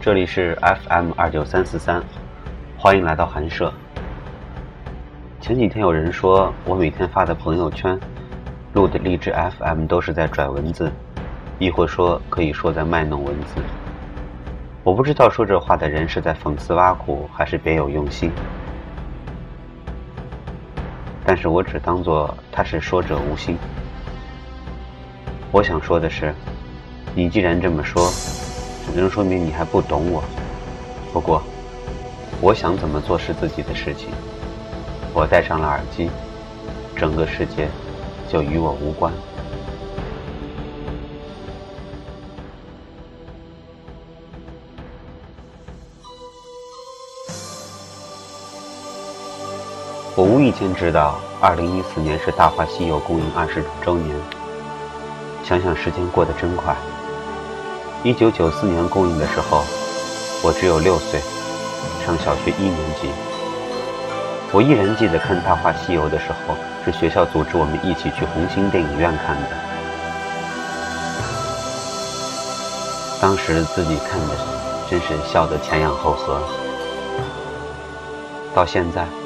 这里是 FM 二九三四三，欢迎来到寒舍。前几天有人说我每天发的朋友圈、录的励志 FM 都是在拽文字，亦或说可以说在卖弄文字。我不知道说这话的人是在讽刺挖苦，还是别有用心。但是我只当做他是说者无心。我想说的是，你既然这么说。只能说明你还不懂我。不过，我想怎么做是自己的事情。我戴上了耳机，整个世界就与我无关。我无意间知道，二零一四年是《大话西游》公映二十周年。想想时间过得真快。一九九四年公映的时候，我只有六岁，上小学一年级。我依然记得看《大话西游》的时候，是学校组织我们一起去红星电影院看的。当时自己看的，真是笑得前仰后合。到现在。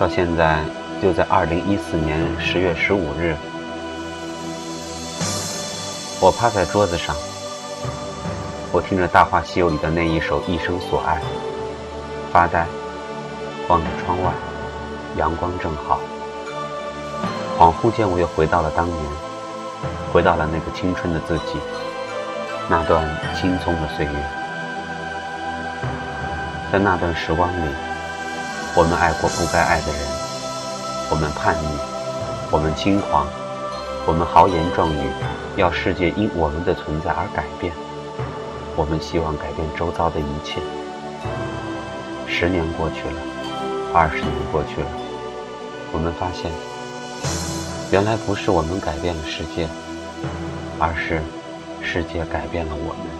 到现在，就在二零一四年十月十五日，我趴在桌子上，我听着《大话西游》里的那一首《一生所爱》，发呆，望着窗外，阳光正好。恍惚间，我又回到了当年，回到了那个青春的自己，那段青葱的岁月，在那段时光里。我们爱过不该爱的人，我们叛逆，我们轻狂，我们豪言壮语，要世界因我们的存在而改变。我们希望改变周遭的一切。十年过去了，二十年过去了，我们发现，原来不是我们改变了世界，而是世界改变了我们。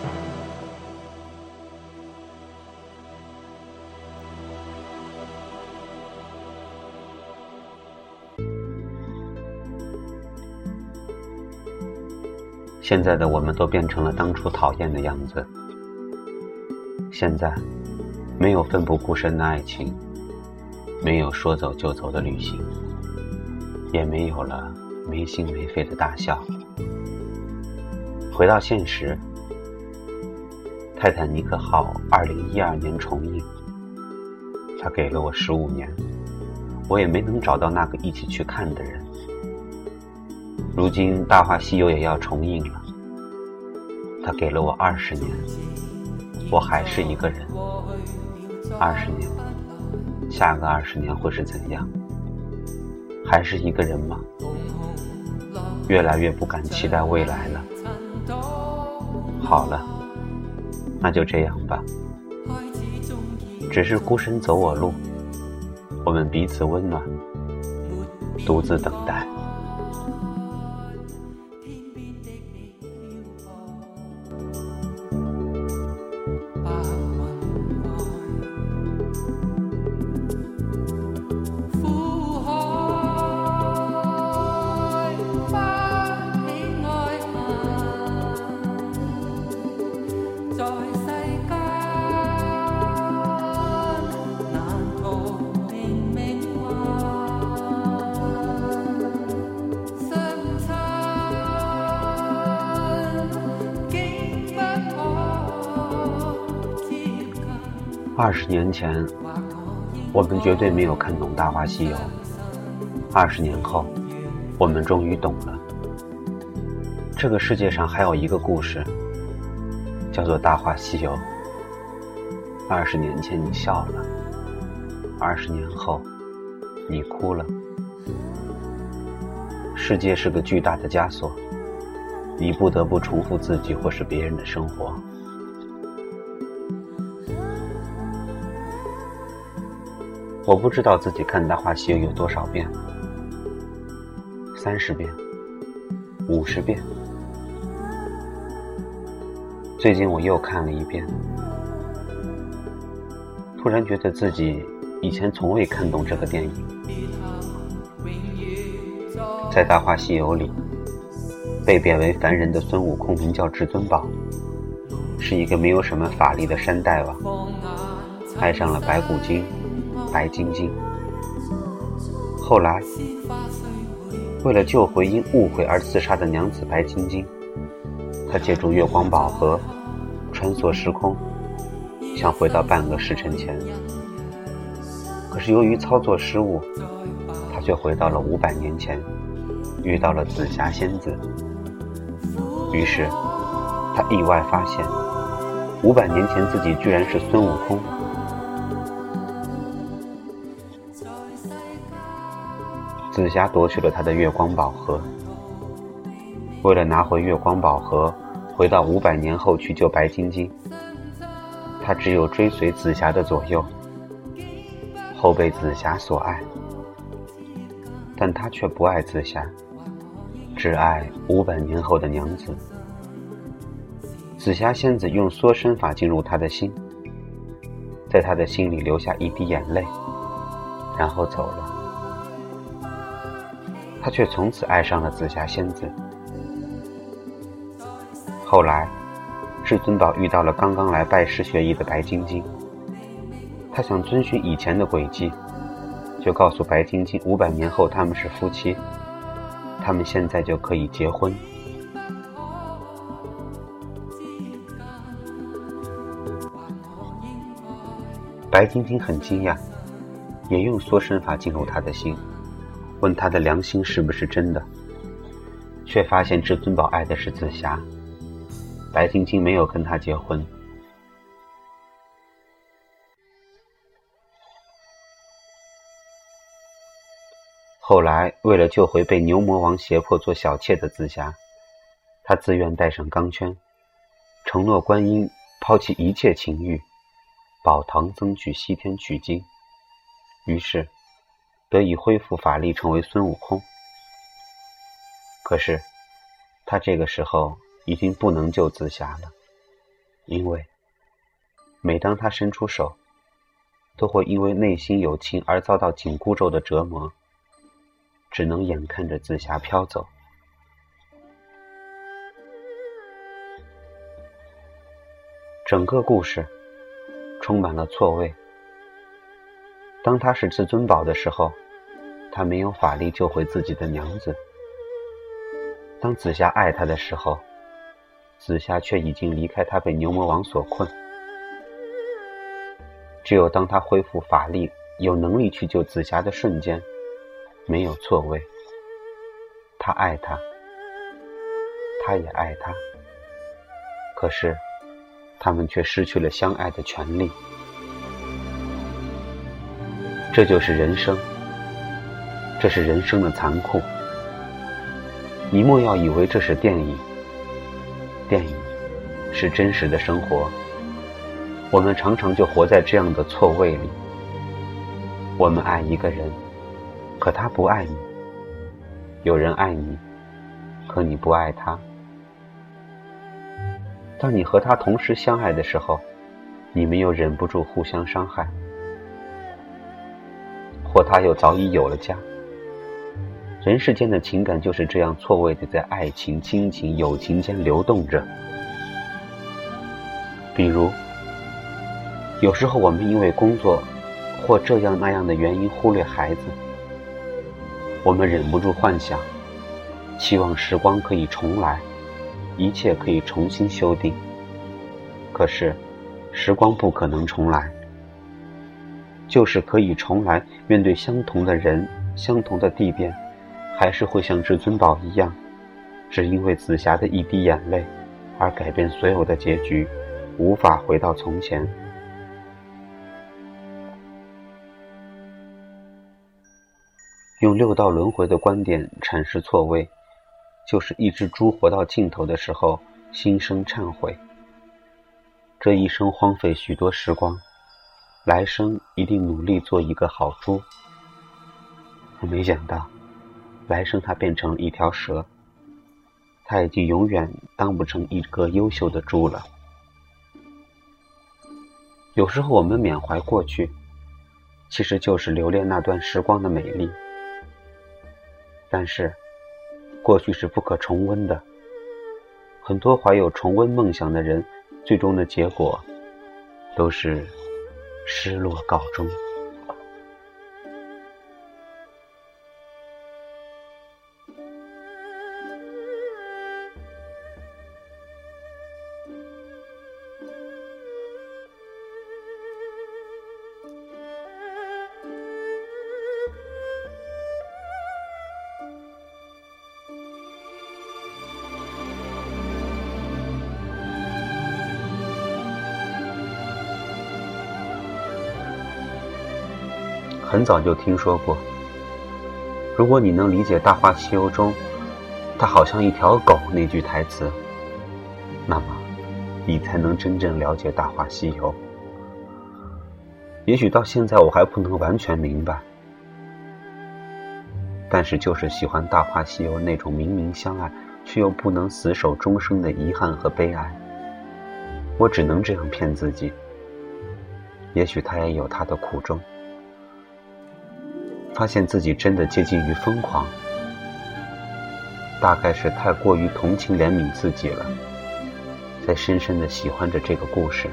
现在的我们都变成了当初讨厌的样子。现在，没有奋不顾身的爱情，没有说走就走的旅行，也没有了没心没肺的大笑。回到现实，《泰坦尼克号》二零一二年重映，他给了我十五年，我也没能找到那个一起去看的人。如今《大话西游》也要重映了。他给了我二十年，我还是一个人。二十年，下个二十年会是怎样？还是一个人吗？越来越不敢期待未来了。好了，那就这样吧。只是孤身走我路，我们彼此温暖，独自等待。二十年前，我们绝对没有看懂《大话西游》。二十年后，我们终于懂了。这个世界上还有一个故事，叫做《大话西游》。二十年前你笑了，二十年后你哭了。世界是个巨大的枷锁，你不得不重复自己或是别人的生活。我不知道自己看《大话西游》有多少遍，三十遍、五十遍。最近我又看了一遍，突然觉得自己以前从未看懂这个电影。在《大话西游》里，被贬为凡人的孙悟空名叫至尊宝，是一个没有什么法力的山大王，爱上了白骨精白晶晶。后来，为了救回因误会而自杀的娘子白晶晶，他借助月光宝盒穿梭时空，想回到半个时辰前。可是由于操作失误，他却回到了五百年前，遇到了紫霞仙子。于是，他意外发现，五百年前自己居然是孙悟空。紫霞夺去了他的月光宝盒，为了拿回月光宝盒，回到五百年后去救白晶晶，他只有追随紫霞的左右，后被紫霞所爱，但他却不爱紫霞，只爱五百年后的娘子。紫霞仙子用缩身法进入他的心，在他的心里留下一滴眼泪，然后走了。他却从此爱上了紫霞仙子。后来，至尊宝遇到了刚刚来拜师学艺的白晶晶，他想遵循以前的轨迹，就告诉白晶晶，五百年后他们是夫妻，他们现在就可以结婚。白晶晶很惊讶，也用缩身法进入他的心。问他的良心是不是真的，却发现至尊宝爱的是紫霞，白晶晶没有跟他结婚。后来，为了救回被牛魔王胁迫做小妾的紫霞，他自愿戴上钢圈，承诺观音抛弃一切情欲，保唐僧去西天取经。于是。得以恢复法力，成为孙悟空。可是，他这个时候已经不能救紫霞了，因为每当他伸出手，都会因为内心有情而遭到紧箍咒的折磨，只能眼看着紫霞飘走。整个故事充满了错位。当他是至尊宝的时候，他没有法力救回自己的娘子；当紫霞爱他的时候，紫霞却已经离开他，被牛魔王所困。只有当他恢复法力，有能力去救紫霞的瞬间，没有错位。他爱她，他也爱他，可是他们却失去了相爱的权利。这就是人生，这是人生的残酷。你莫要以为这是电影，电影是真实的生活。我们常常就活在这样的错位里。我们爱一个人，可他不爱你；有人爱你，可你不爱他。当你和他同时相爱的时候，你们又忍不住互相伤害。或他又早已有了家。人世间的情感就是这样错位的，在爱情、亲情、友情间流动着。比如，有时候我们因为工作或这样那样的原因忽略孩子，我们忍不住幻想，期望时光可以重来，一切可以重新修订。可是，时光不可能重来。就是可以重来，面对相同的人、相同的地变，还是会像至尊宝一样，只因为紫霞的一滴眼泪而改变所有的结局，无法回到从前。用六道轮回的观点阐释错位，就是一只猪活到尽头的时候，心生忏悔，这一生荒废许多时光。来生一定努力做一个好猪。可没想到，来生他变成了一条蛇。他已经永远当不成一个优秀的猪了。有时候我们缅怀过去，其实就是留恋那段时光的美丽。但是，过去是不可重温的。很多怀有重温梦想的人，最终的结果都是失落告终。很早就听说过，如果你能理解《大话西游》中“它好像一条狗”那句台词，那么你才能真正了解《大话西游》。也许到现在我还不能完全明白，但是就是喜欢《大话西游》那种明明相爱却又不能死守终生的遗憾和悲哀。我只能这样骗自己。也许他也有他的苦衷。发现自己真的接近于疯狂，大概是太过于同情怜悯自己了，在深深的喜欢着这个故事。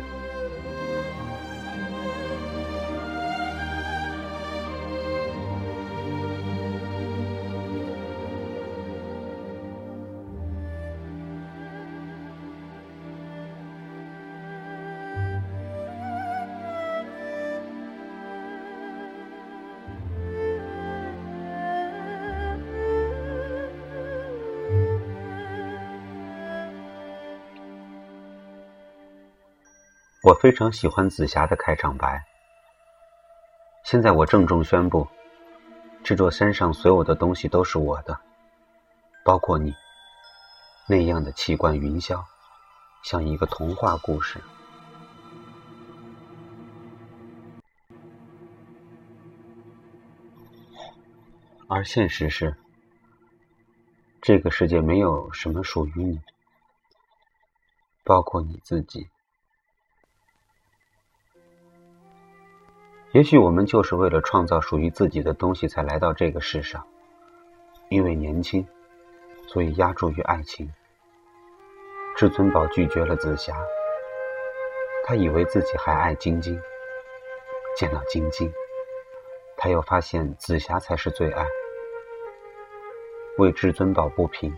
我非常喜欢紫霞的开场白。现在我郑重宣布，这座山上所有的东西都是我的，包括你。那样的气贯云霄，像一个童话故事。而现实是，这个世界没有什么属于你，包括你自己。也许我们就是为了创造属于自己的东西才来到这个世上。因为年轻，所以压注于爱情。至尊宝拒绝了紫霞，他以为自己还爱晶晶。见到晶晶，他又发现紫霞才是最爱。为至尊宝不平，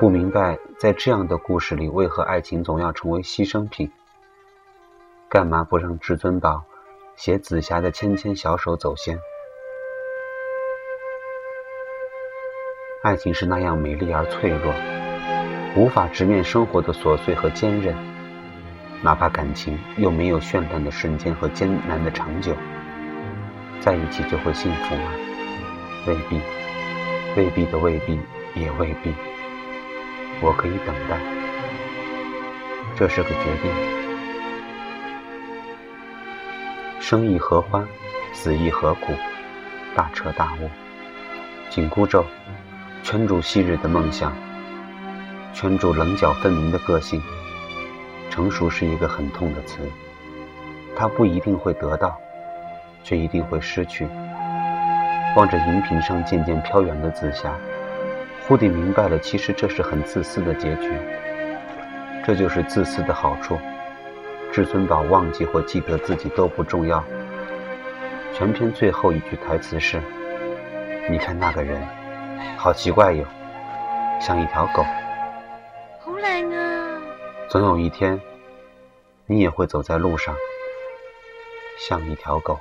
不明白在这样的故事里，为何爱情总要成为牺牲品？干嘛不让至尊宝？携紫霞的纤纤小手走先，爱情是那样美丽而脆弱，无法直面生活的琐碎和坚韧。哪怕感情又没有绚烂的瞬间和艰难的长久，在一起就会幸福吗？未必，未必的未必，也未必。我可以等待，这是个决定。生亦何欢，死亦何苦？大彻大悟，紧箍咒，圈住昔日的梦想，圈住棱角分明的个性。成熟是一个很痛的词，它不一定会得到，却一定会失去。望着荧屏上渐渐飘远的紫霞，忽地明白了，其实这是很自私的结局。这就是自私的好处。至尊宝忘记或记得自己都不重要。全篇最后一句台词是：“你看那个人，好奇怪哟，像一条狗。”好冷啊！总有一天，你也会走在路上，像一条狗。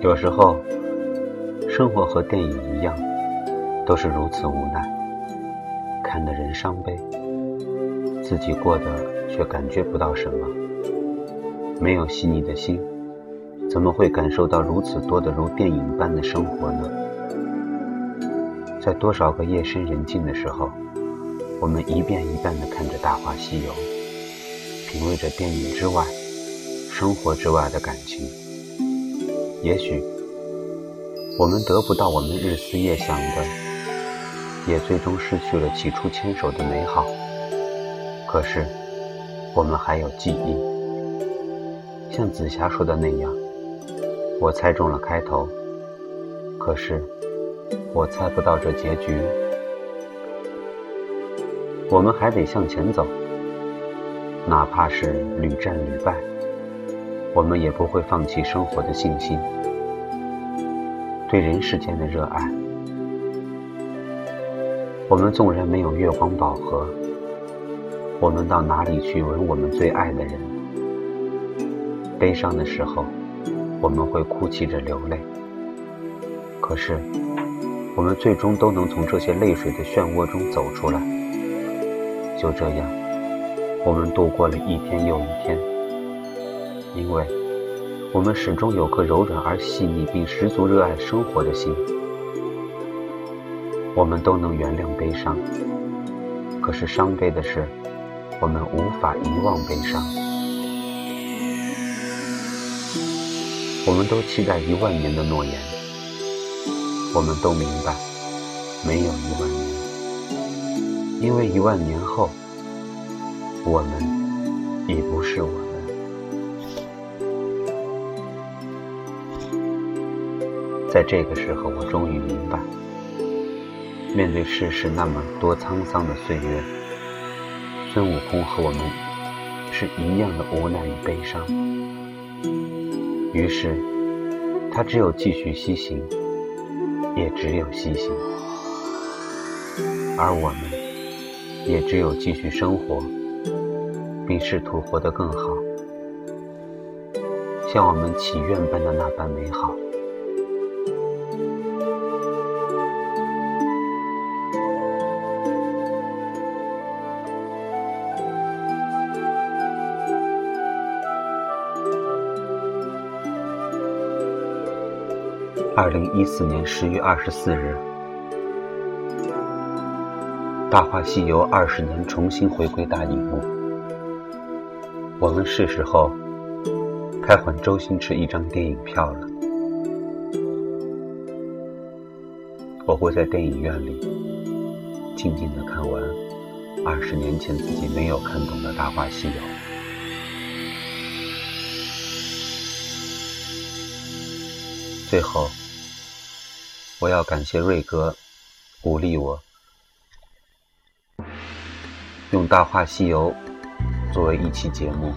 有时候，生活和电影一样，都是如此无奈，看得人伤悲。自己过得却感觉不到什么。没有细腻的心，怎么会感受到如此多的如电影般的生活呢？在多少个夜深人静的时候，我们一遍一遍地看着《大话西游》，品味着电影之外、生活之外的感情。也许，我们得不到我们日思夜想的，也最终失去了起初牵手的美好。可是，我们还有记忆。像紫霞说的那样，我猜中了开头，可是。我猜不到这结局，我们还得向前走，哪怕是屡战屡败，我们也不会放弃生活的信心，对人世间的热爱。我们纵然没有月光宝盒，我们到哪里去吻我们最爱的人？悲伤的时候，我们会哭泣着流泪，可是。我们最终都能从这些泪水的漩涡中走出来。就这样，我们度过了一天又一天，因为我们始终有颗柔软而细腻并十足热爱生活的心。我们都能原谅悲伤，可是伤悲的是，我们无法遗忘悲伤。我们都期待一万年的诺言。我们都明白，没有一万年，因为一万年后，我们已不是我们。在这个时候，我终于明白，面对世事那么多沧桑的岁月，孙悟空和我们是一样的无奈与悲伤。于是，他只有继续西行。也只有西行，而我们也只有继续生活，并试图活得更好，像我们祈愿般的那般美好。二零一四年十月二十四日，《大话西游》二十年重新回归大荧幕，我们是时候开还周星驰一张电影票了。我会在电影院里静静的看完二十年前自己没有看懂的《大话西游》。最后。我要感谢瑞哥，鼓励我用《大话西游》作为一期节目。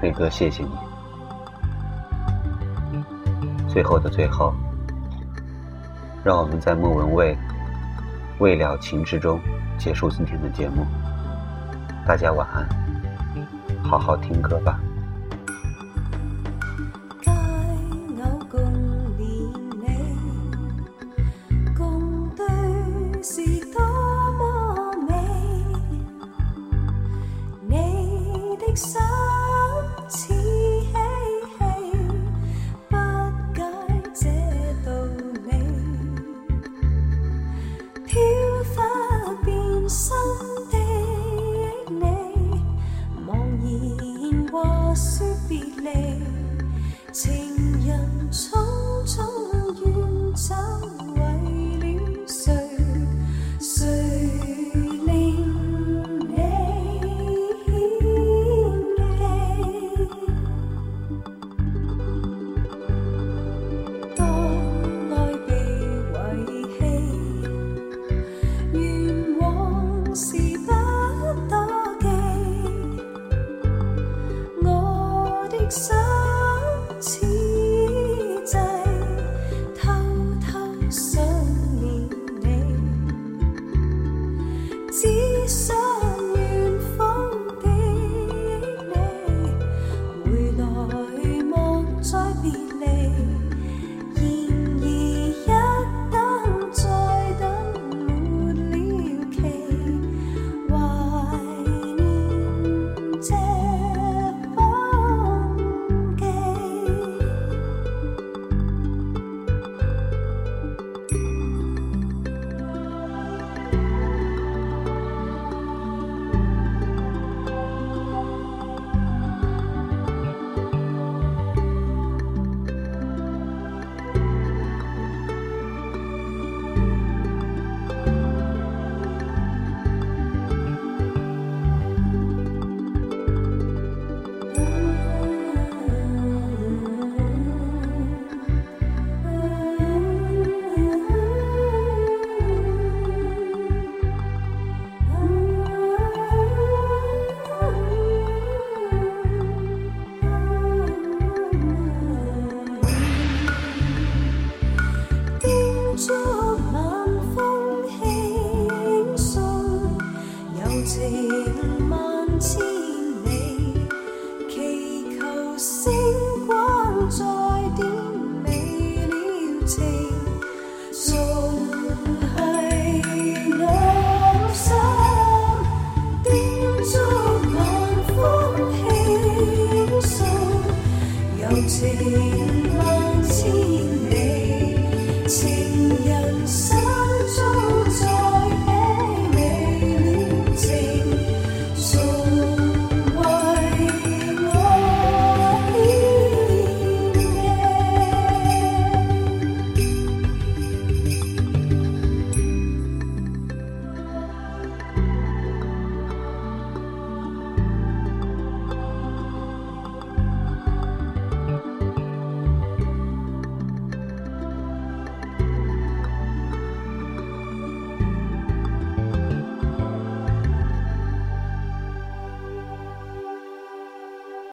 瑞哥，谢谢你。最后的最后，让我们在莫文蔚未了情之中结束今天的节目。大家晚安，好好听歌吧。